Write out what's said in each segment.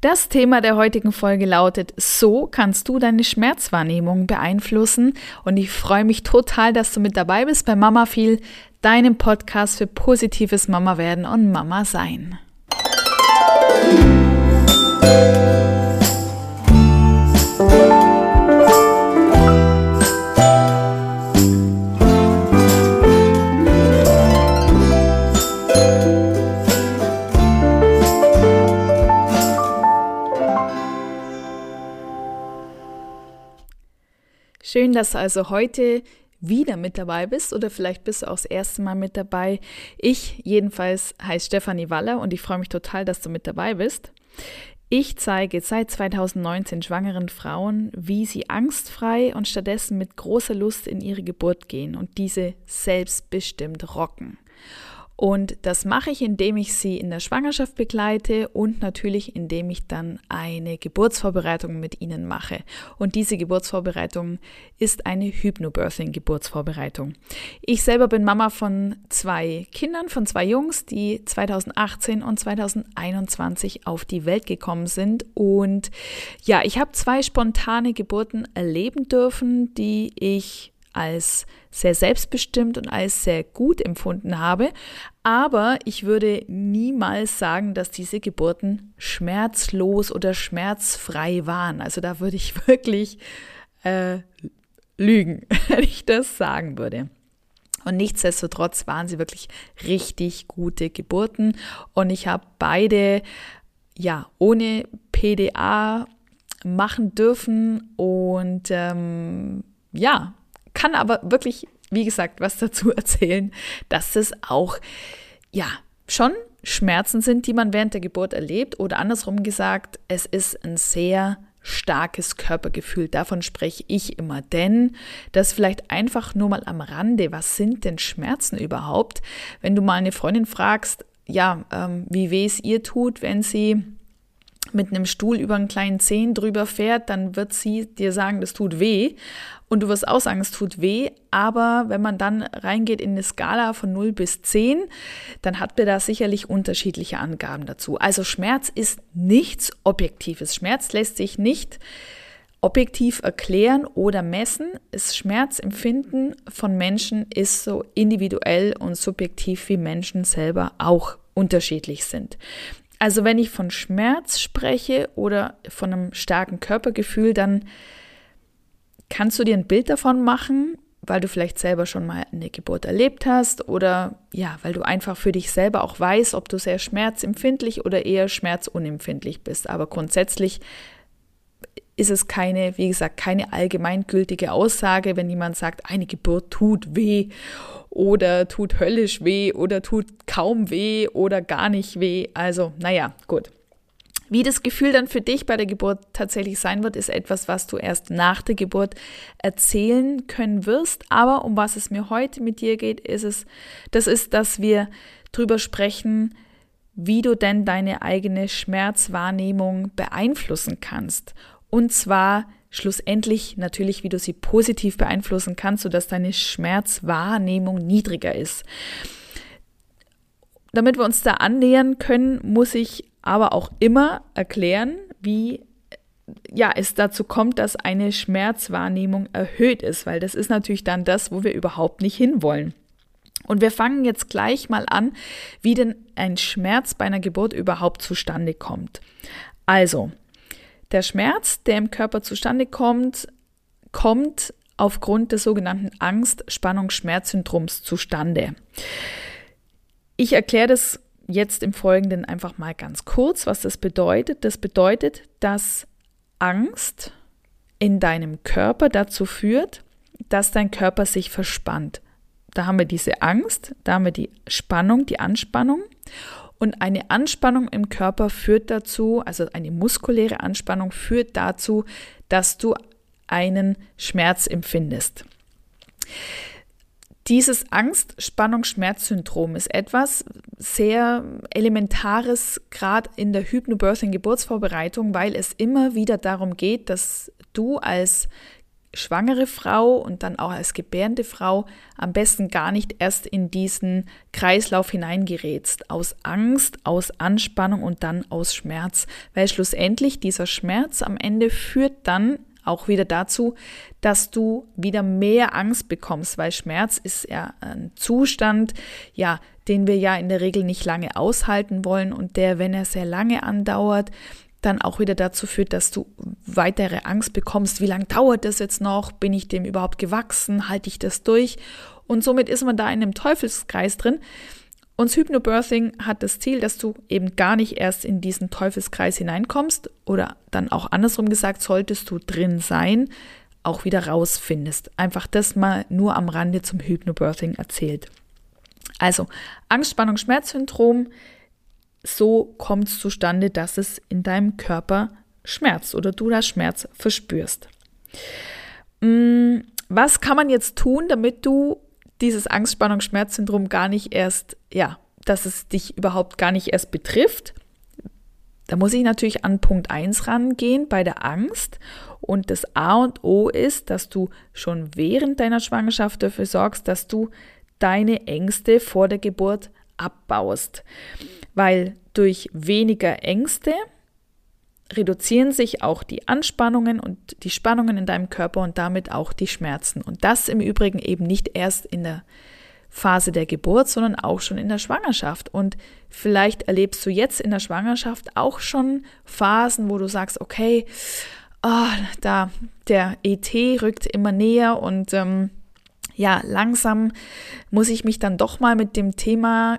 Das Thema der heutigen Folge lautet, so kannst du deine Schmerzwahrnehmung beeinflussen. Und ich freue mich total, dass du mit dabei bist bei Mama viel, deinem Podcast für positives Mama werden und Mama sein. Schön, dass du also heute wieder mit dabei bist oder vielleicht bist du auch das erste Mal mit dabei. Ich jedenfalls heiße Stefanie Waller und ich freue mich total, dass du mit dabei bist. Ich zeige seit 2019 schwangeren Frauen, wie sie angstfrei und stattdessen mit großer Lust in ihre Geburt gehen und diese selbstbestimmt rocken. Und das mache ich, indem ich sie in der Schwangerschaft begleite und natürlich, indem ich dann eine Geburtsvorbereitung mit ihnen mache. Und diese Geburtsvorbereitung ist eine Hypnobirthing-Geburtsvorbereitung. Ich selber bin Mama von zwei Kindern, von zwei Jungs, die 2018 und 2021 auf die Welt gekommen sind. Und ja, ich habe zwei spontane Geburten erleben dürfen, die ich als sehr selbstbestimmt und als sehr gut empfunden habe. Aber ich würde niemals sagen, dass diese Geburten schmerzlos oder schmerzfrei waren. Also da würde ich wirklich äh, lügen, wenn ich das sagen würde. Und nichtsdestotrotz waren sie wirklich richtig gute Geburten. Und ich habe beide ja ohne PDA machen dürfen und ähm, ja, kann aber wirklich, wie gesagt, was dazu erzählen, dass es auch, ja, schon Schmerzen sind, die man während der Geburt erlebt oder andersrum gesagt, es ist ein sehr starkes Körpergefühl. Davon spreche ich immer, denn das vielleicht einfach nur mal am Rande. Was sind denn Schmerzen überhaupt? Wenn du mal eine Freundin fragst, ja, ähm, wie weh es ihr tut, wenn sie mit einem Stuhl über einen kleinen Zehen drüber fährt, dann wird sie dir sagen, das tut weh. Und du wirst auch sagen, es tut weh. Aber wenn man dann reingeht in eine Skala von 0 bis 10, dann hat man da sicherlich unterschiedliche Angaben dazu. Also Schmerz ist nichts Objektives. Schmerz lässt sich nicht objektiv erklären oder messen. Das Schmerzempfinden von Menschen ist so individuell und subjektiv wie Menschen selber auch unterschiedlich sind. Also wenn ich von Schmerz spreche oder von einem starken Körpergefühl, dann kannst du dir ein Bild davon machen, weil du vielleicht selber schon mal eine Geburt erlebt hast oder ja, weil du einfach für dich selber auch weißt, ob du sehr schmerzempfindlich oder eher schmerzunempfindlich bist. Aber grundsätzlich ist es keine, wie gesagt, keine allgemeingültige Aussage, wenn jemand sagt, eine Geburt tut weh oder tut höllisch weh oder tut kaum weh oder gar nicht weh. Also, naja, gut. Wie das Gefühl dann für dich bei der Geburt tatsächlich sein wird, ist etwas, was du erst nach der Geburt erzählen können wirst. Aber um was es mir heute mit dir geht, ist es, das ist, dass wir drüber sprechen, wie du denn deine eigene Schmerzwahrnehmung beeinflussen kannst und zwar schlussendlich natürlich, wie du sie positiv beeinflussen kannst, sodass deine Schmerzwahrnehmung niedriger ist. Damit wir uns da annähern können, muss ich aber auch immer erklären, wie ja, es dazu kommt, dass eine Schmerzwahrnehmung erhöht ist, weil das ist natürlich dann das, wo wir überhaupt nicht hinwollen. Und wir fangen jetzt gleich mal an, wie denn ein Schmerz bei einer Geburt überhaupt zustande kommt. Also, der Schmerz, der im Körper zustande kommt, kommt aufgrund des sogenannten Angst-Spannungs-Schmerz-Syndroms zustande. Ich erkläre das jetzt im Folgenden einfach mal ganz kurz, was das bedeutet. Das bedeutet, dass Angst in deinem Körper dazu führt, dass dein Körper sich verspannt. Da haben wir diese Angst, da haben wir die Spannung, die Anspannung und eine Anspannung im Körper führt dazu, also eine muskuläre Anspannung führt dazu, dass du einen Schmerz empfindest. Dieses Angst-Spannung-Schmerz-Syndrom ist etwas sehr Elementares, gerade in der Hypnobirthing-Geburtsvorbereitung, weil es immer wieder darum geht, dass du als schwangere Frau und dann auch als gebärende Frau am besten gar nicht erst in diesen Kreislauf hineingerätst. Aus Angst, aus Anspannung und dann aus Schmerz. Weil schlussendlich dieser Schmerz am Ende führt dann auch wieder dazu, dass du wieder mehr Angst bekommst, weil Schmerz ist ja ein Zustand, ja, den wir ja in der Regel nicht lange aushalten wollen und der, wenn er sehr lange andauert, dann auch wieder dazu führt, dass du weitere Angst bekommst. Wie lange dauert das jetzt noch? Bin ich dem überhaupt gewachsen? Halte ich das durch? Und somit ist man da in einem Teufelskreis drin. Und Hypnobirthing hat das Ziel, dass du eben gar nicht erst in diesen Teufelskreis hineinkommst oder dann auch andersrum gesagt, solltest du drin sein, auch wieder rausfindest. Einfach das mal nur am Rande zum Hypnobirthing erzählt. Also Angst, Spannung, Schmerzsyndrom so kommt es zustande, dass es in deinem Körper schmerzt oder du das Schmerz verspürst. Mm, was kann man jetzt tun, damit du dieses Angstspannung-Schmerzsyndrom gar nicht erst, ja, dass es dich überhaupt gar nicht erst betrifft? Da muss ich natürlich an Punkt 1 rangehen bei der Angst. Und das A und O ist, dass du schon während deiner Schwangerschaft dafür sorgst, dass du deine Ängste vor der Geburt abbaust weil durch weniger Ängste reduzieren sich auch die Anspannungen und die Spannungen in deinem Körper und damit auch die Schmerzen. Und das im Übrigen eben nicht erst in der Phase der Geburt, sondern auch schon in der Schwangerschaft. Und vielleicht erlebst du jetzt in der Schwangerschaft auch schon Phasen, wo du sagst, okay, oh, da der ET rückt immer näher und ähm, ja, langsam muss ich mich dann doch mal mit dem Thema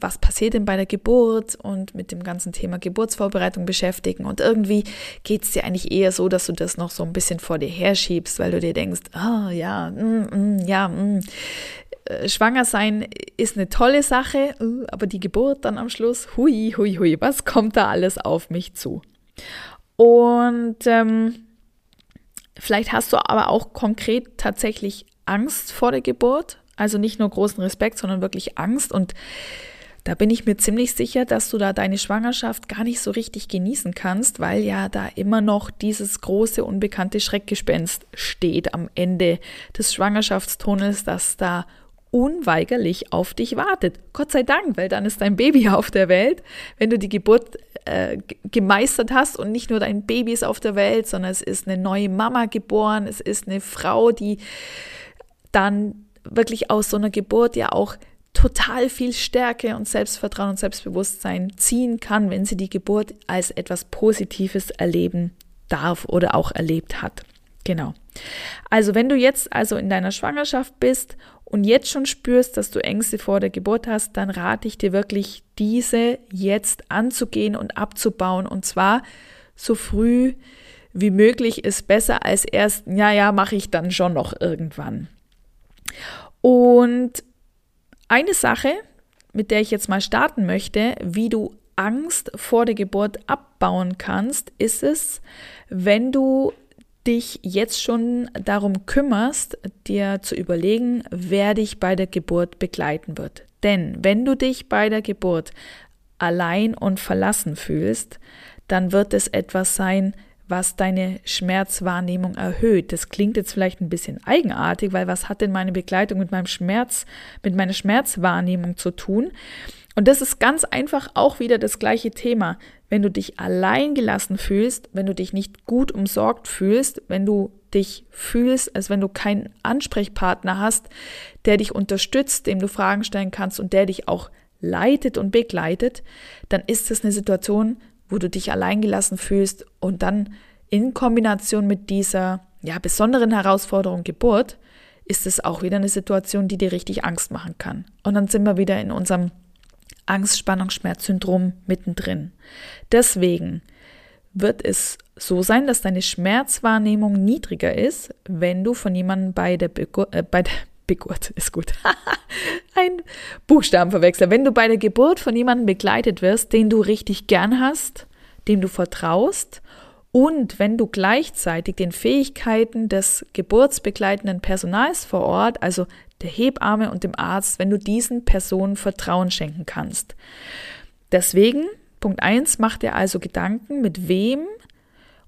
was passiert denn bei der Geburt und mit dem ganzen Thema Geburtsvorbereitung beschäftigen. Und irgendwie geht es dir eigentlich eher so, dass du das noch so ein bisschen vor dir herschiebst, weil du dir denkst, ah oh, ja, mm, mm, ja, mm. Äh, schwanger sein ist eine tolle Sache, uh, aber die Geburt dann am Schluss, hui, hui, hui, was kommt da alles auf mich zu? Und ähm, vielleicht hast du aber auch konkret tatsächlich Angst vor der Geburt, also nicht nur großen Respekt, sondern wirklich Angst und da bin ich mir ziemlich sicher, dass du da deine Schwangerschaft gar nicht so richtig genießen kannst, weil ja da immer noch dieses große unbekannte Schreckgespenst steht am Ende des Schwangerschaftstunnels, das da unweigerlich auf dich wartet. Gott sei Dank, weil dann ist dein Baby auf der Welt. Wenn du die Geburt äh, gemeistert hast und nicht nur dein Baby ist auf der Welt, sondern es ist eine neue Mama geboren, es ist eine Frau, die dann wirklich aus so einer Geburt ja auch total viel Stärke und Selbstvertrauen und Selbstbewusstsein ziehen kann, wenn sie die Geburt als etwas Positives erleben darf oder auch erlebt hat. Genau. Also wenn du jetzt also in deiner Schwangerschaft bist und jetzt schon spürst, dass du Ängste vor der Geburt hast, dann rate ich dir wirklich, diese jetzt anzugehen und abzubauen und zwar so früh wie möglich ist besser als erst, ja, ja, mache ich dann schon noch irgendwann. Und eine Sache, mit der ich jetzt mal starten möchte, wie du Angst vor der Geburt abbauen kannst, ist es, wenn du dich jetzt schon darum kümmerst, dir zu überlegen, wer dich bei der Geburt begleiten wird. Denn wenn du dich bei der Geburt allein und verlassen fühlst, dann wird es etwas sein, was deine Schmerzwahrnehmung erhöht. Das klingt jetzt vielleicht ein bisschen eigenartig, weil was hat denn meine Begleitung mit meinem Schmerz, mit meiner Schmerzwahrnehmung zu tun? Und das ist ganz einfach auch wieder das gleiche Thema. Wenn du dich allein gelassen fühlst, wenn du dich nicht gut umsorgt fühlst, wenn du dich fühlst, als wenn du keinen Ansprechpartner hast, der dich unterstützt, dem du Fragen stellen kannst und der dich auch leitet und begleitet, dann ist es eine Situation, wo du dich alleingelassen fühlst und dann in Kombination mit dieser ja, besonderen Herausforderung Geburt ist es auch wieder eine Situation, die dir richtig Angst machen kann. Und dann sind wir wieder in unserem Angst, Spannung, Schmerzsyndrom mittendrin. Deswegen wird es so sein, dass deine Schmerzwahrnehmung niedriger ist, wenn du von jemandem bei der, Begu äh, bei der Geburt ist gut. Ein Buchstabenverwechsel. Wenn du bei der Geburt von jemandem begleitet wirst, den du richtig gern hast, dem du vertraust und wenn du gleichzeitig den Fähigkeiten des geburtsbegleitenden Personals vor Ort, also der Hebamme und dem Arzt, wenn du diesen Personen Vertrauen schenken kannst. Deswegen, Punkt 1, mach dir also Gedanken, mit wem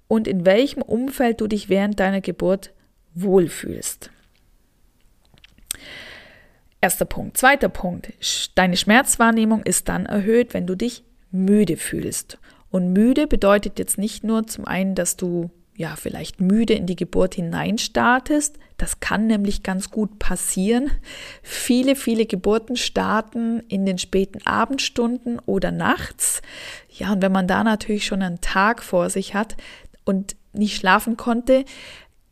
und in welchem Umfeld du dich während deiner Geburt wohlfühlst. Erster Punkt. Zweiter Punkt. Deine Schmerzwahrnehmung ist dann erhöht, wenn du dich müde fühlst. Und müde bedeutet jetzt nicht nur zum einen, dass du ja vielleicht müde in die Geburt hineinstartest. Das kann nämlich ganz gut passieren. Viele, viele Geburten starten in den späten Abendstunden oder nachts. Ja, und wenn man da natürlich schon einen Tag vor sich hat und nicht schlafen konnte,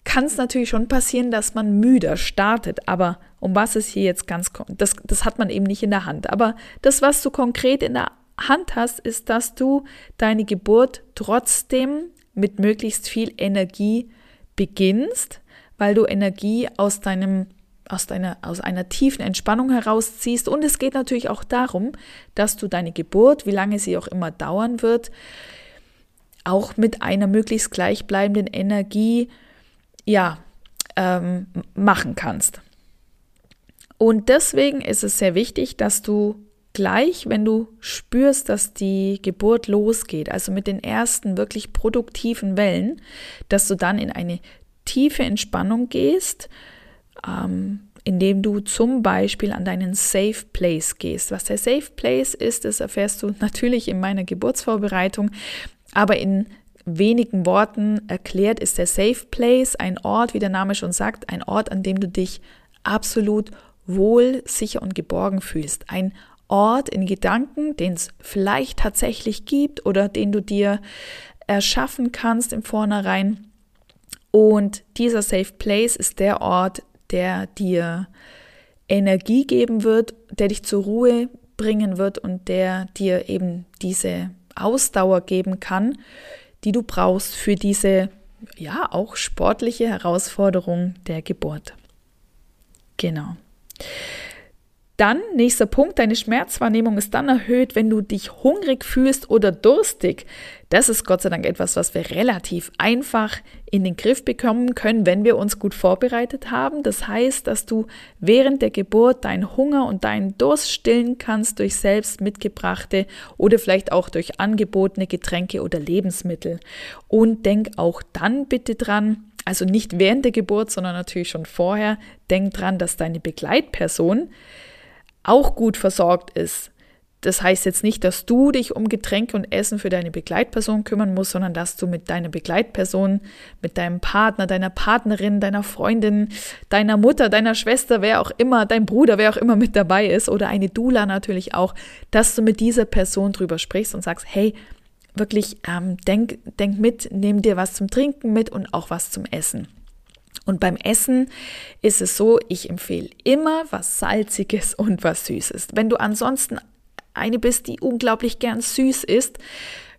kann es natürlich schon passieren, dass man müder startet. Aber um was es hier jetzt ganz kommt, das, das hat man eben nicht in der Hand. Aber das, was du konkret in der Hand hast, ist, dass du deine Geburt trotzdem mit möglichst viel Energie beginnst, weil du Energie aus deinem aus, deiner, aus einer tiefen Entspannung herausziehst. Und es geht natürlich auch darum, dass du deine Geburt, wie lange sie auch immer dauern wird, auch mit einer möglichst gleichbleibenden Energie ja, ähm, machen kannst. Und deswegen ist es sehr wichtig, dass du gleich, wenn du spürst, dass die Geburt losgeht, also mit den ersten wirklich produktiven Wellen, dass du dann in eine tiefe Entspannung gehst, ähm, indem du zum Beispiel an deinen Safe Place gehst. Was der Safe Place ist, das erfährst du natürlich in meiner Geburtsvorbereitung, aber in wenigen Worten erklärt ist der Safe Place ein Ort, wie der Name schon sagt, ein Ort, an dem du dich absolut wohl, sicher und geborgen fühlst. Ein Ort in Gedanken, den es vielleicht tatsächlich gibt oder den du dir erschaffen kannst im Vornherein. Und dieser Safe Place ist der Ort, der dir Energie geben wird, der dich zur Ruhe bringen wird und der dir eben diese Ausdauer geben kann, die du brauchst für diese ja auch sportliche Herausforderung der Geburt. Genau. Dann, nächster Punkt, deine Schmerzwahrnehmung ist dann erhöht, wenn du dich hungrig fühlst oder durstig. Das ist Gott sei Dank etwas, was wir relativ einfach in den Griff bekommen können, wenn wir uns gut vorbereitet haben. Das heißt, dass du während der Geburt deinen Hunger und deinen Durst stillen kannst durch selbst mitgebrachte oder vielleicht auch durch angebotene Getränke oder Lebensmittel. Und denk auch dann bitte dran, also nicht während der Geburt, sondern natürlich schon vorher, denk dran, dass deine Begleitperson auch gut versorgt ist. Das heißt jetzt nicht, dass du dich um Getränke und Essen für deine Begleitperson kümmern musst, sondern dass du mit deiner Begleitperson, mit deinem Partner, deiner Partnerin, deiner Freundin, deiner Mutter, deiner Schwester, wer auch immer, dein Bruder, wer auch immer mit dabei ist oder eine Dula natürlich auch, dass du mit dieser Person drüber sprichst und sagst, hey, wirklich, ähm, denk, denk mit, nimm dir was zum Trinken mit und auch was zum Essen. Und beim Essen ist es so, ich empfehle immer was Salziges und was Süßes. Wenn du ansonsten eine bist, die unglaublich gern süß ist,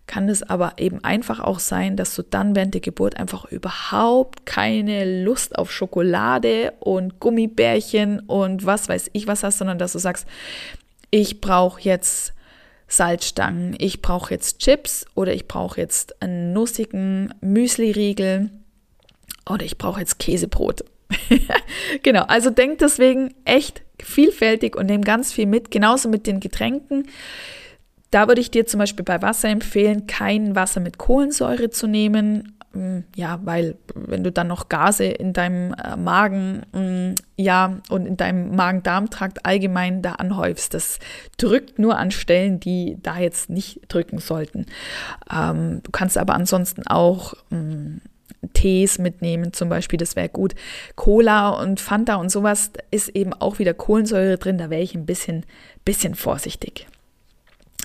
kann es aber eben einfach auch sein, dass du dann während der Geburt einfach überhaupt keine Lust auf Schokolade und Gummibärchen und was weiß ich was hast, sondern dass du sagst, ich brauche jetzt Salzstangen, ich brauche jetzt Chips oder ich brauche jetzt einen nussigen Müsli-Riegel oder ich brauche jetzt Käsebrot. genau, also denk deswegen echt vielfältig und nimm ganz viel mit, genauso mit den Getränken. Da würde ich dir zum Beispiel bei Wasser empfehlen, kein Wasser mit Kohlensäure zu nehmen. Mm, ja, weil wenn du dann noch Gase in deinem äh, Magen, mm, ja, und in deinem Magen-Darm-Trakt allgemein da anhäufst, das drückt nur an Stellen, die da jetzt nicht drücken sollten. Ähm, du kannst aber ansonsten auch mm, Tees mitnehmen, zum Beispiel, das wäre gut. Cola und Fanta und sowas ist eben auch wieder Kohlensäure drin, da wäre ich ein bisschen, bisschen vorsichtig.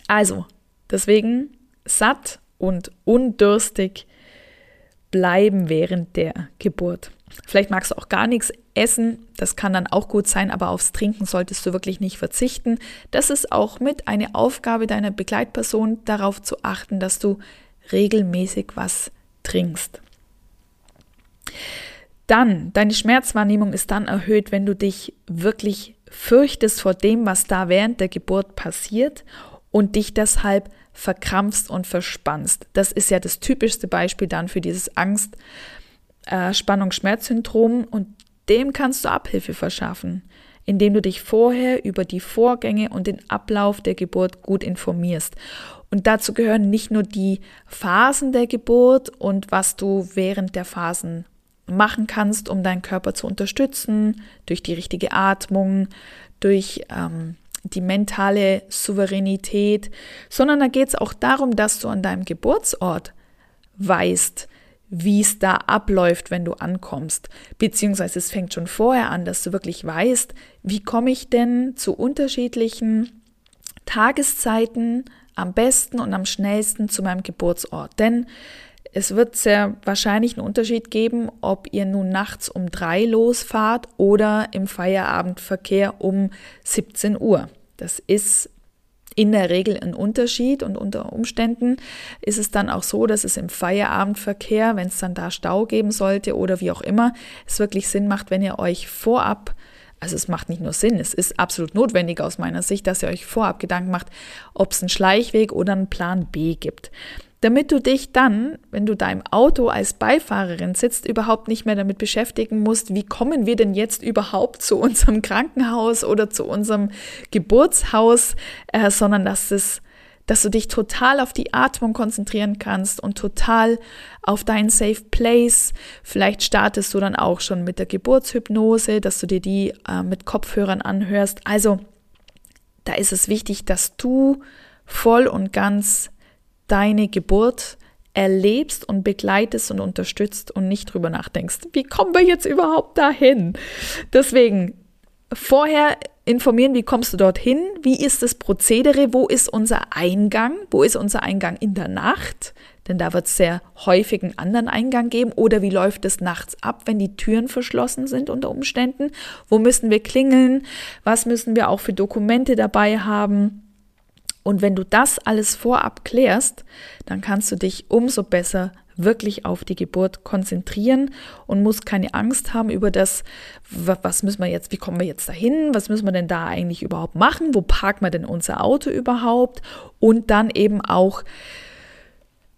Also, deswegen satt und undürstig bleiben während der Geburt. Vielleicht magst du auch gar nichts essen, das kann dann auch gut sein, aber aufs Trinken solltest du wirklich nicht verzichten. Das ist auch mit eine Aufgabe deiner Begleitperson, darauf zu achten, dass du regelmäßig was trinkst. Dann, deine Schmerzwahrnehmung ist dann erhöht, wenn du dich wirklich fürchtest vor dem, was da während der Geburt passiert und dich deshalb verkrampfst und verspannst. Das ist ja das typischste Beispiel dann für dieses Angst, äh, Spannung, Schmerzsyndrom und dem kannst du Abhilfe verschaffen, indem du dich vorher über die Vorgänge und den Ablauf der Geburt gut informierst. Und dazu gehören nicht nur die Phasen der Geburt und was du während der Phasen machen kannst, um deinen Körper zu unterstützen, durch die richtige Atmung, durch ähm, die mentale Souveränität, sondern da geht es auch darum, dass du an deinem Geburtsort weißt, wie es da abläuft, wenn du ankommst. Beziehungsweise es fängt schon vorher an, dass du wirklich weißt, wie komme ich denn zu unterschiedlichen Tageszeiten am besten und am schnellsten zu meinem Geburtsort. Denn es wird sehr wahrscheinlich einen Unterschied geben, ob ihr nun nachts um drei losfahrt oder im Feierabendverkehr um 17 Uhr. Das ist in der Regel ein Unterschied und unter Umständen ist es dann auch so, dass es im Feierabendverkehr, wenn es dann da Stau geben sollte oder wie auch immer, es wirklich Sinn macht, wenn ihr euch vorab also es macht nicht nur Sinn, es ist absolut notwendig aus meiner Sicht, dass ihr euch vorab Gedanken macht, ob es einen Schleichweg oder einen Plan B gibt damit du dich dann, wenn du da im Auto als Beifahrerin sitzt, überhaupt nicht mehr damit beschäftigen musst, wie kommen wir denn jetzt überhaupt zu unserem Krankenhaus oder zu unserem Geburtshaus, äh, sondern dass es dass du dich total auf die Atmung konzentrieren kannst und total auf deinen Safe Place. Vielleicht startest du dann auch schon mit der Geburtshypnose, dass du dir die äh, mit Kopfhörern anhörst. Also da ist es wichtig, dass du voll und ganz deine Geburt erlebst und begleitest und unterstützt und nicht drüber nachdenkst, wie kommen wir jetzt überhaupt dahin? Deswegen vorher informieren, wie kommst du dorthin? Wie ist das Prozedere? Wo ist unser Eingang? Wo ist unser Eingang in der Nacht? Denn da wird es sehr häufig einen anderen Eingang geben. Oder wie läuft es nachts ab, wenn die Türen verschlossen sind unter Umständen? Wo müssen wir klingeln? Was müssen wir auch für Dokumente dabei haben? Und wenn du das alles vorab klärst, dann kannst du dich umso besser wirklich auf die Geburt konzentrieren und musst keine Angst haben über das, was müssen wir jetzt, wie kommen wir jetzt dahin, was müssen wir denn da eigentlich überhaupt machen, wo parken wir denn unser Auto überhaupt? Und dann eben auch,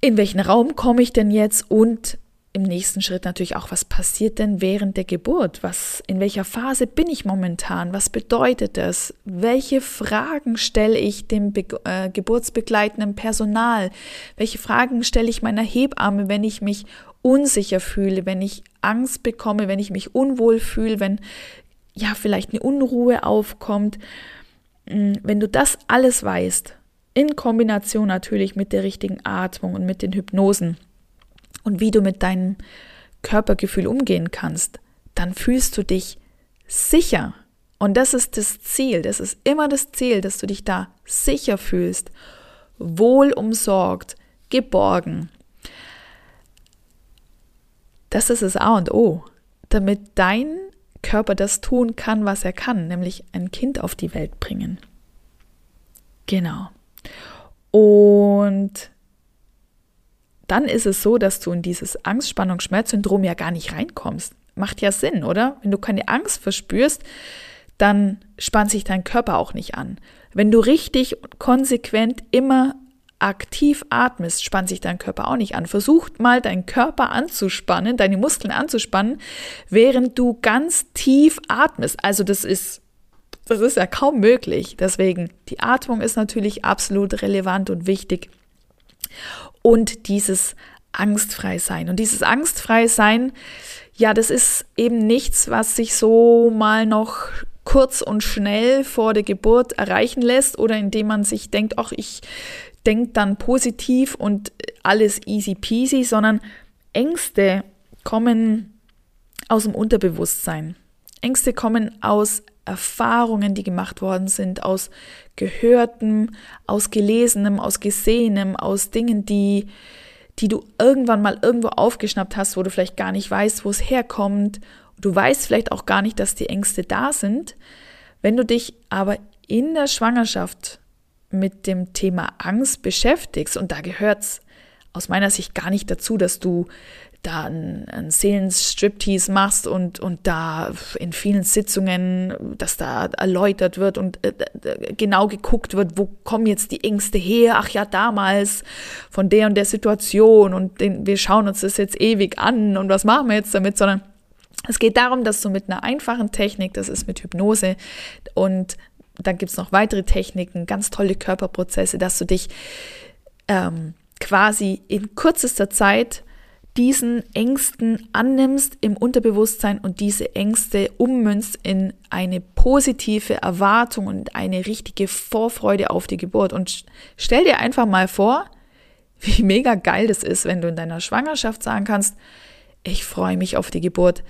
in welchen Raum komme ich denn jetzt? Und im nächsten Schritt natürlich auch, was passiert denn während der Geburt? Was, in welcher Phase bin ich momentan? Was bedeutet das? Welche Fragen stelle ich dem Be äh, geburtsbegleitenden Personal? Welche Fragen stelle ich meiner Hebamme, wenn ich mich unsicher fühle, wenn ich Angst bekomme, wenn ich mich unwohl fühle, wenn ja vielleicht eine Unruhe aufkommt? Hm, wenn du das alles weißt, in Kombination natürlich mit der richtigen Atmung und mit den Hypnosen, und wie du mit deinem Körpergefühl umgehen kannst, dann fühlst du dich sicher. Und das ist das Ziel, das ist immer das Ziel, dass du dich da sicher fühlst, wohl umsorgt, geborgen. Das ist das A und O, damit dein Körper das tun kann, was er kann, nämlich ein Kind auf die Welt bringen. Genau. Und dann ist es so, dass du in dieses Angst-Spannung-Schmerz-Syndrom ja gar nicht reinkommst. Macht ja Sinn, oder? Wenn du keine Angst verspürst, dann spannt sich dein Körper auch nicht an. Wenn du richtig konsequent immer aktiv atmest, spannt sich dein Körper auch nicht an. Versuch mal deinen Körper anzuspannen, deine Muskeln anzuspannen, während du ganz tief atmest. Also das ist das ist ja kaum möglich. Deswegen die Atmung ist natürlich absolut relevant und wichtig und dieses angstfrei sein. Und dieses angstfrei sein, ja, das ist eben nichts, was sich so mal noch kurz und schnell vor der Geburt erreichen lässt oder indem man sich denkt, ach, ich denke dann positiv und alles easy peasy, sondern Ängste kommen aus dem Unterbewusstsein. Ängste kommen aus Erfahrungen, die gemacht worden sind, aus Gehörtem, aus Gelesenem, aus Gesehenem, aus Dingen, die, die du irgendwann mal irgendwo aufgeschnappt hast, wo du vielleicht gar nicht weißt, wo es herkommt. Du weißt vielleicht auch gar nicht, dass die Ängste da sind. Wenn du dich aber in der Schwangerschaft mit dem Thema Angst beschäftigst, und da gehört es aus meiner Sicht gar nicht dazu, dass du da einen, Seelenstriptease machst und, und da in vielen Sitzungen, dass da erläutert wird und äh, äh, genau geguckt wird, wo kommen jetzt die Ängste her? Ach ja, damals von der und der Situation und den, wir schauen uns das jetzt ewig an und was machen wir jetzt damit, sondern es geht darum, dass du mit einer einfachen Technik, das ist mit Hypnose und dann gibt es noch weitere Techniken, ganz tolle Körperprozesse, dass du dich ähm, quasi in kürzester Zeit diesen Ängsten annimmst im Unterbewusstsein und diese Ängste ummünzt in eine positive Erwartung und eine richtige Vorfreude auf die Geburt. Und stell dir einfach mal vor, wie mega geil das ist, wenn du in deiner Schwangerschaft sagen kannst, ich freue mich auf die Geburt.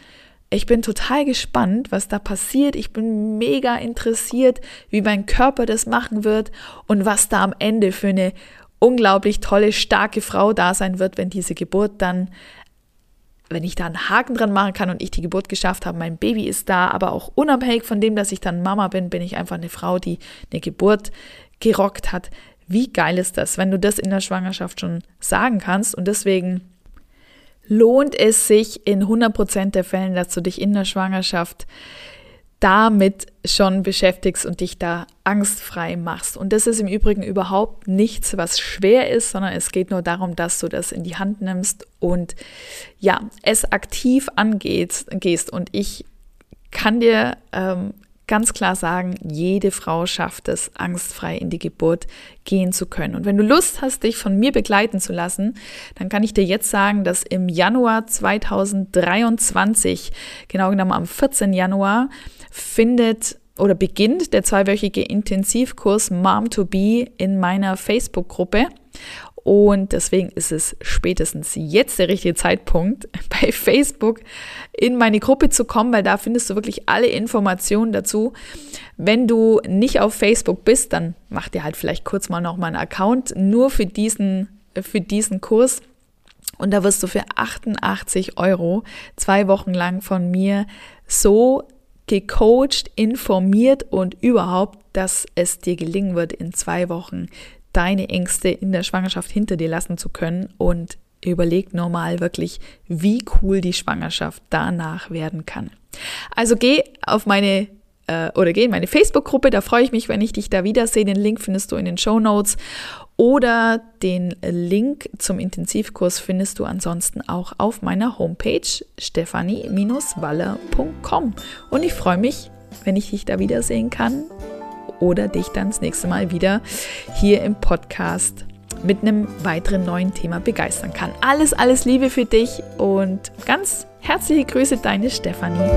Ich bin total gespannt, was da passiert. Ich bin mega interessiert, wie mein Körper das machen wird und was da am Ende für eine unglaublich tolle, starke Frau da sein wird, wenn diese Geburt dann, wenn ich da einen Haken dran machen kann und ich die Geburt geschafft habe, mein Baby ist da, aber auch unabhängig von dem, dass ich dann Mama bin, bin ich einfach eine Frau, die eine Geburt gerockt hat. Wie geil ist das, wenn du das in der Schwangerschaft schon sagen kannst und deswegen lohnt es sich in 100% der Fällen, dass du dich in der Schwangerschaft damit schon beschäftigst und dich da angstfrei machst. Und das ist im Übrigen überhaupt nichts, was schwer ist, sondern es geht nur darum, dass du das in die Hand nimmst und ja, es aktiv angehst. Gehst. Und ich kann dir ähm, ganz klar sagen, jede Frau schafft es, angstfrei in die Geburt gehen zu können. Und wenn du Lust hast, dich von mir begleiten zu lassen, dann kann ich dir jetzt sagen, dass im Januar 2023, genau genommen am 14. Januar, findet oder beginnt der zweiwöchige Intensivkurs Mom to Be in meiner Facebook-Gruppe. Und deswegen ist es spätestens jetzt der richtige Zeitpunkt, bei Facebook in meine Gruppe zu kommen, weil da findest du wirklich alle Informationen dazu. Wenn du nicht auf Facebook bist, dann mach dir halt vielleicht kurz mal noch mal einen Account nur für diesen, für diesen Kurs. Und da wirst du für 88 Euro zwei Wochen lang von mir so gecoacht, informiert und überhaupt, dass es dir gelingen wird, in zwei Wochen deine Ängste in der Schwangerschaft hinter dir lassen zu können und überleg normal wirklich, wie cool die Schwangerschaft danach werden kann. Also geh auf meine äh, oder geh in meine Facebook-Gruppe, da freue ich mich, wenn ich dich da wiedersehe. Den Link findest du in den Show Notes oder den Link zum Intensivkurs findest du ansonsten auch auf meiner Homepage stephanie-waller.com. Und ich freue mich, wenn ich dich da wiedersehen kann oder dich dann das nächste Mal wieder hier im Podcast mit einem weiteren neuen Thema begeistern kann. Alles, alles Liebe für dich und ganz herzliche Grüße, deine Stefanie.